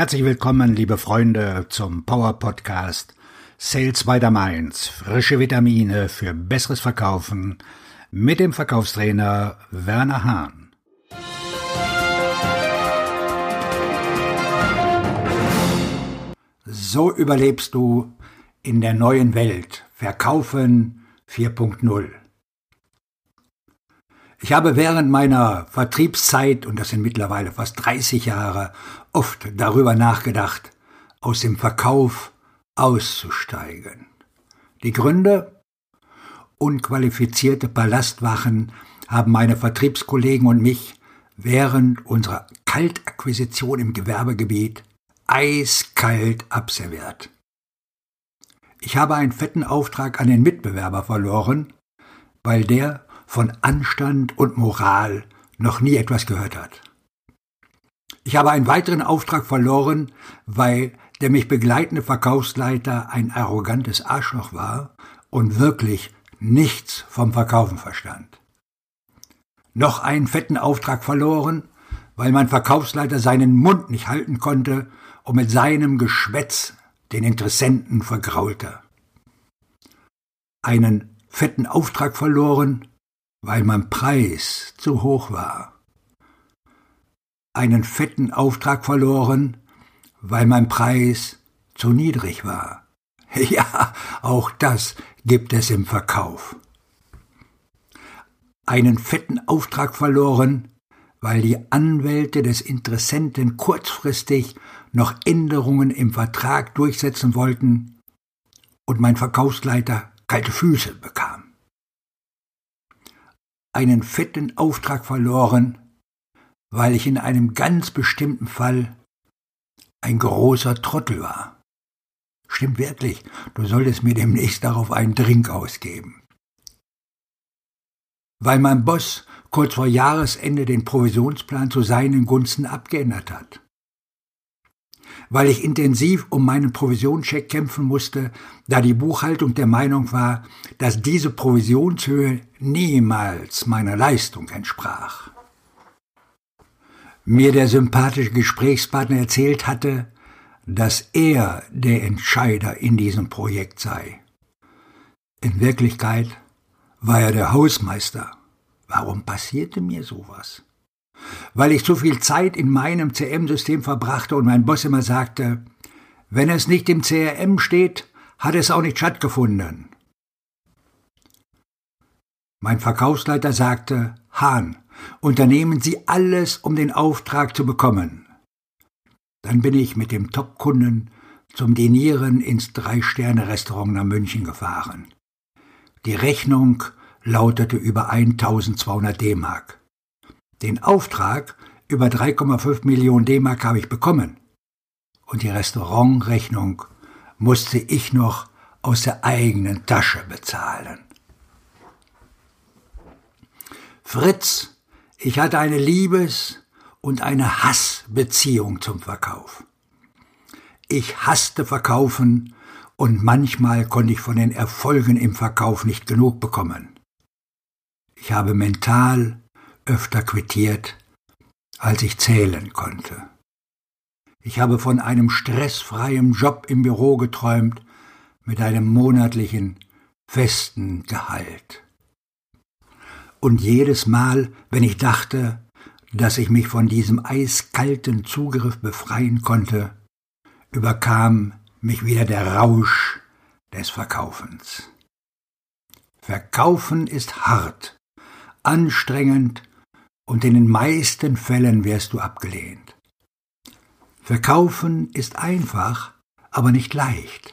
Herzlich willkommen, liebe Freunde, zum Power Podcast Sales by the Mainz. Frische Vitamine für besseres Verkaufen mit dem Verkaufstrainer Werner Hahn. So überlebst du in der neuen Welt. Verkaufen 4.0. Ich habe während meiner Vertriebszeit, und das sind mittlerweile fast 30 Jahre, oft darüber nachgedacht, aus dem Verkauf auszusteigen. Die Gründe? Unqualifizierte Palastwachen haben meine Vertriebskollegen und mich während unserer Kaltakquisition im Gewerbegebiet eiskalt abserviert. Ich habe einen fetten Auftrag an den Mitbewerber verloren, weil der von Anstand und Moral noch nie etwas gehört hat. Ich habe einen weiteren Auftrag verloren, weil der mich begleitende Verkaufsleiter ein arrogantes Arschloch war und wirklich nichts vom Verkaufen verstand. Noch einen fetten Auftrag verloren, weil mein Verkaufsleiter seinen Mund nicht halten konnte und mit seinem Geschwätz den Interessenten vergraulte. Einen fetten Auftrag verloren, weil mein Preis zu hoch war. Einen fetten Auftrag verloren, weil mein Preis zu niedrig war. Ja, auch das gibt es im Verkauf. Einen fetten Auftrag verloren, weil die Anwälte des Interessenten kurzfristig noch Änderungen im Vertrag durchsetzen wollten und mein Verkaufsleiter kalte Füße bekam einen fetten Auftrag verloren, weil ich in einem ganz bestimmten Fall ein großer Trottel war. Stimmt wirklich, du solltest mir demnächst darauf einen Drink ausgeben. Weil mein Boss kurz vor Jahresende den Provisionsplan zu seinen Gunsten abgeändert hat weil ich intensiv um meinen Provisionscheck kämpfen musste, da die Buchhaltung der Meinung war, dass diese Provisionshöhe niemals meiner Leistung entsprach. Mir der sympathische Gesprächspartner erzählt hatte, dass er der Entscheider in diesem Projekt sei. In Wirklichkeit war er der Hausmeister. Warum passierte mir sowas? Weil ich zu viel Zeit in meinem CRM-System verbrachte und mein Boss immer sagte, wenn es nicht im CRM steht, hat es auch nicht stattgefunden. Mein Verkaufsleiter sagte, Hahn, unternehmen Sie alles, um den Auftrag zu bekommen. Dann bin ich mit dem Top-Kunden zum Dinieren ins Drei-Sterne-Restaurant nach München gefahren. Die Rechnung lautete über 1200 D-Mark. Den Auftrag über 3,5 Millionen D-Mark habe ich bekommen. Und die Restaurantrechnung musste ich noch aus der eigenen Tasche bezahlen. Fritz, ich hatte eine Liebes- und eine Hassbeziehung zum Verkauf. Ich hasste Verkaufen und manchmal konnte ich von den Erfolgen im Verkauf nicht genug bekommen. Ich habe mental öfter quittiert, als ich zählen konnte. Ich habe von einem stressfreien Job im Büro geträumt, mit einem monatlichen, festen Gehalt. Und jedes Mal, wenn ich dachte, dass ich mich von diesem eiskalten Zugriff befreien konnte, überkam mich wieder der Rausch des Verkaufens. Verkaufen ist hart, anstrengend und in den meisten Fällen wirst du abgelehnt. Verkaufen ist einfach, aber nicht leicht.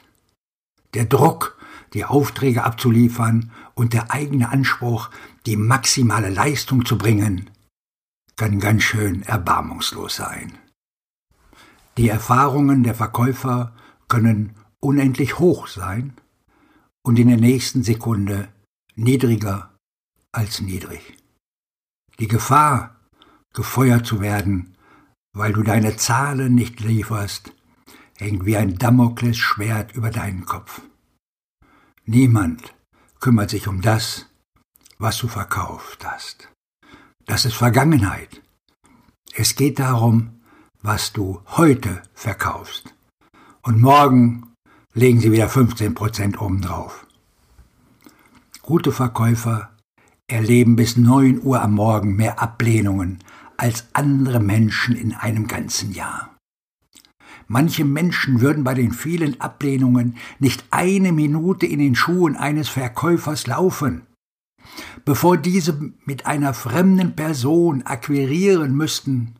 Der Druck, die Aufträge abzuliefern und der eigene Anspruch, die maximale Leistung zu bringen, kann ganz schön erbarmungslos sein. Die Erfahrungen der Verkäufer können unendlich hoch sein und in der nächsten Sekunde niedriger als niedrig. Die Gefahr, gefeuert zu werden, weil du deine Zahlen nicht lieferst, hängt wie ein Damoklesschwert über deinen Kopf. Niemand kümmert sich um das, was du verkauft hast. Das ist Vergangenheit. Es geht darum, was du heute verkaufst. Und morgen legen sie wieder 15 Prozent obendrauf. Gute Verkäufer erleben bis 9 Uhr am Morgen mehr Ablehnungen als andere Menschen in einem ganzen Jahr. Manche Menschen würden bei den vielen Ablehnungen nicht eine Minute in den Schuhen eines Verkäufers laufen. Bevor diese mit einer fremden Person akquirieren müssten,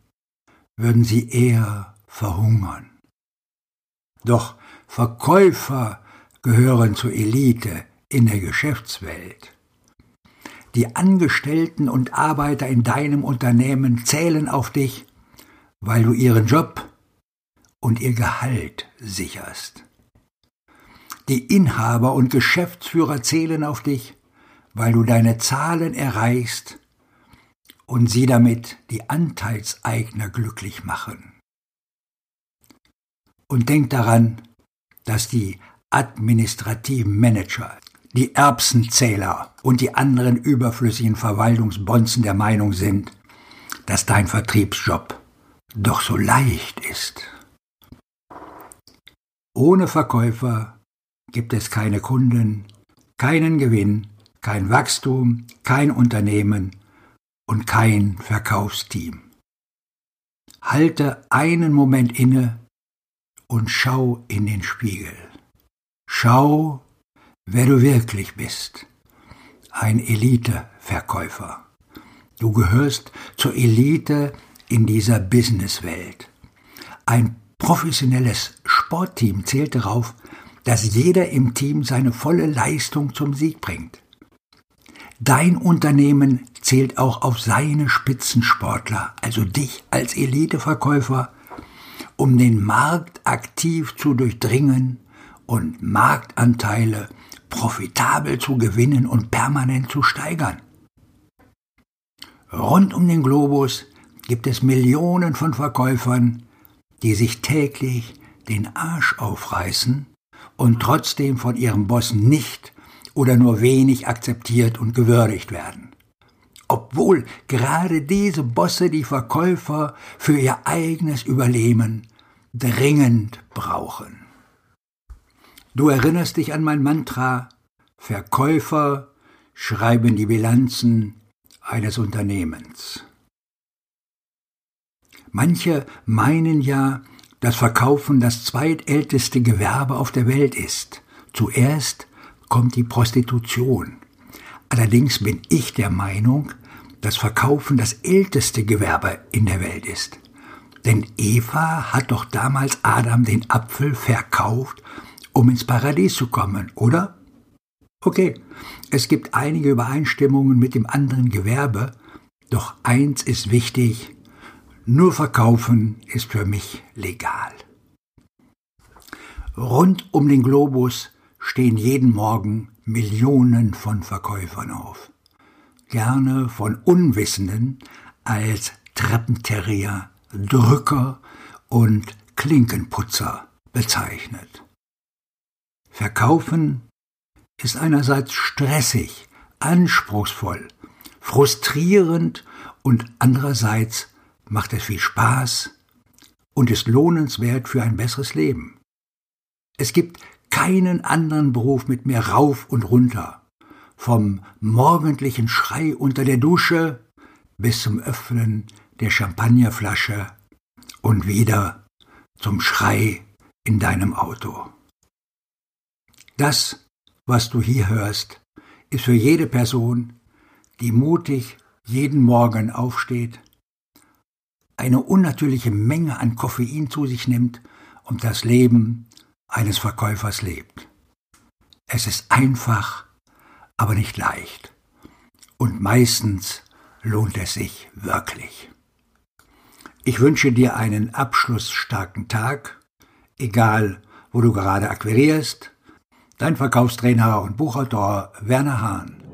würden sie eher verhungern. Doch Verkäufer gehören zur Elite in der Geschäftswelt. Die Angestellten und Arbeiter in deinem Unternehmen zählen auf dich, weil du ihren Job und ihr Gehalt sicherst. Die Inhaber und Geschäftsführer zählen auf dich, weil du deine Zahlen erreichst und sie damit die Anteilseigner glücklich machen. Und denk daran, dass die administrativen Manager, die Erbsenzähler und die anderen überflüssigen Verwaltungsbonzen der Meinung sind, dass dein Vertriebsjob doch so leicht ist. Ohne Verkäufer gibt es keine Kunden, keinen Gewinn, kein Wachstum, kein Unternehmen und kein Verkaufsteam. Halte einen Moment inne und schau in den Spiegel. Schau, wer du wirklich bist. Ein Elite-Verkäufer. Du gehörst zur Elite in dieser Businesswelt. Ein professionelles Sportteam zählt darauf, dass jeder im Team seine volle Leistung zum Sieg bringt. Dein Unternehmen zählt auch auf seine Spitzensportler, also dich als Eliteverkäufer, um den Markt aktiv zu durchdringen und Marktanteile profitabel zu gewinnen und permanent zu steigern. Rund um den Globus gibt es Millionen von Verkäufern, die sich täglich den Arsch aufreißen und trotzdem von ihrem Boss nicht oder nur wenig akzeptiert und gewürdigt werden. Obwohl gerade diese Bosse die Verkäufer für ihr eigenes Überleben dringend brauchen. Du erinnerst dich an mein Mantra, Verkäufer schreiben die Bilanzen eines Unternehmens. Manche meinen ja, dass Verkaufen das zweitälteste Gewerbe auf der Welt ist. Zuerst kommt die Prostitution. Allerdings bin ich der Meinung, dass Verkaufen das älteste Gewerbe in der Welt ist. Denn Eva hat doch damals Adam den Apfel verkauft, um ins Paradies zu kommen, oder? Okay, es gibt einige Übereinstimmungen mit dem anderen Gewerbe, doch eins ist wichtig, nur verkaufen ist für mich legal. Rund um den Globus stehen jeden Morgen Millionen von Verkäufern auf. Gerne von Unwissenden als Treppenterrier, Drücker und Klinkenputzer bezeichnet. Verkaufen ist einerseits stressig, anspruchsvoll, frustrierend und andererseits macht es viel Spaß und ist lohnenswert für ein besseres Leben. Es gibt keinen anderen Beruf mit mehr rauf und runter, vom morgendlichen Schrei unter der Dusche bis zum Öffnen der Champagnerflasche und wieder zum Schrei in deinem Auto. Das, was du hier hörst, ist für jede Person, die mutig jeden Morgen aufsteht eine unnatürliche Menge an Koffein zu sich nimmt und das Leben eines Verkäufers lebt. Es ist einfach, aber nicht leicht. Und meistens lohnt es sich wirklich. Ich wünsche dir einen abschlussstarken Tag, egal wo du gerade akquirierst. Dein Verkaufstrainer und Buchautor Werner Hahn.